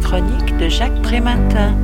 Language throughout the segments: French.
chronique de Jacques Prématin.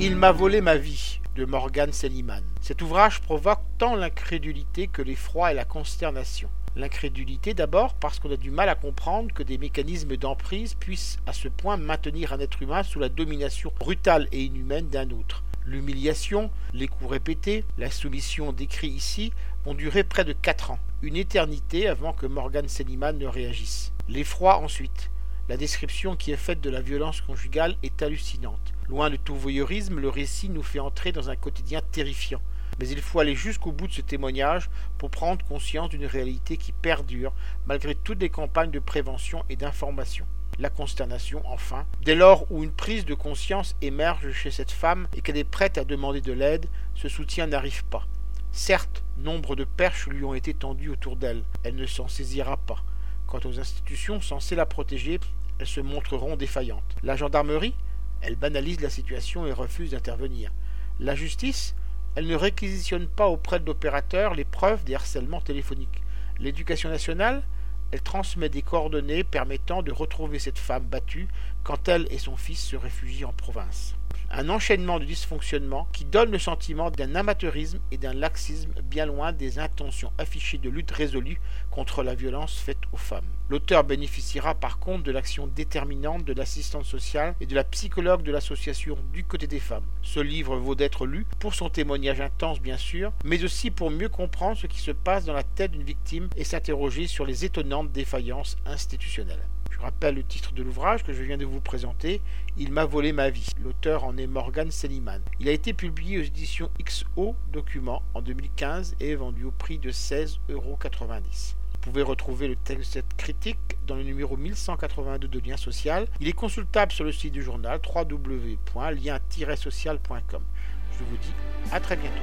Il m'a volé ma vie de Morgan Seliman. Cet ouvrage provoque tant l'incrédulité que l'effroi et la consternation. L'incrédulité d'abord parce qu'on a du mal à comprendre que des mécanismes d'emprise puissent à ce point maintenir un être humain sous la domination brutale et inhumaine d'un autre. L'humiliation, les coups répétés, la soumission décrits ici vont durer près de quatre ans, une éternité avant que Morgan Seliman ne réagisse. L'effroi ensuite. La description qui est faite de la violence conjugale est hallucinante. Loin de tout voyeurisme, le récit nous fait entrer dans un quotidien terrifiant. Mais il faut aller jusqu'au bout de ce témoignage pour prendre conscience d'une réalité qui perdure malgré toutes les campagnes de prévention et d'information. La consternation, enfin, dès lors où une prise de conscience émerge chez cette femme et qu'elle est prête à demander de l'aide, ce soutien n'arrive pas. Certes, nombre de perches lui ont été tendues autour d'elle, elle ne s'en saisira pas. Quant aux institutions censées la protéger, elles se montreront défaillantes. La gendarmerie, elle banalise la situation et refuse d'intervenir. La justice, elle ne réquisitionne pas auprès de l'opérateur les preuves des harcèlements téléphoniques. L'éducation nationale, elle transmet des coordonnées permettant de retrouver cette femme battue quand elle et son fils se réfugient en province un enchaînement de dysfonctionnements qui donne le sentiment d'un amateurisme et d'un laxisme bien loin des intentions affichées de lutte résolue contre la violence faite aux femmes. L'auteur bénéficiera par contre de l'action déterminante de l'assistante sociale et de la psychologue de l'association du côté des femmes. Ce livre vaut d'être lu pour son témoignage intense bien sûr, mais aussi pour mieux comprendre ce qui se passe dans la tête d'une victime et s'interroger sur les étonnantes défaillances institutionnelles rappelle le titre de l'ouvrage que je viens de vous présenter, Il m'a volé ma vie. L'auteur en est Morgan Seliman. Il a été publié aux éditions XO Documents en 2015 et vendu au prix de 16,90€. Vous pouvez retrouver le texte critique dans le numéro 1182 de Lien Social. Il est consultable sur le site du journal www.lien-social.com. Je vous dis à très bientôt.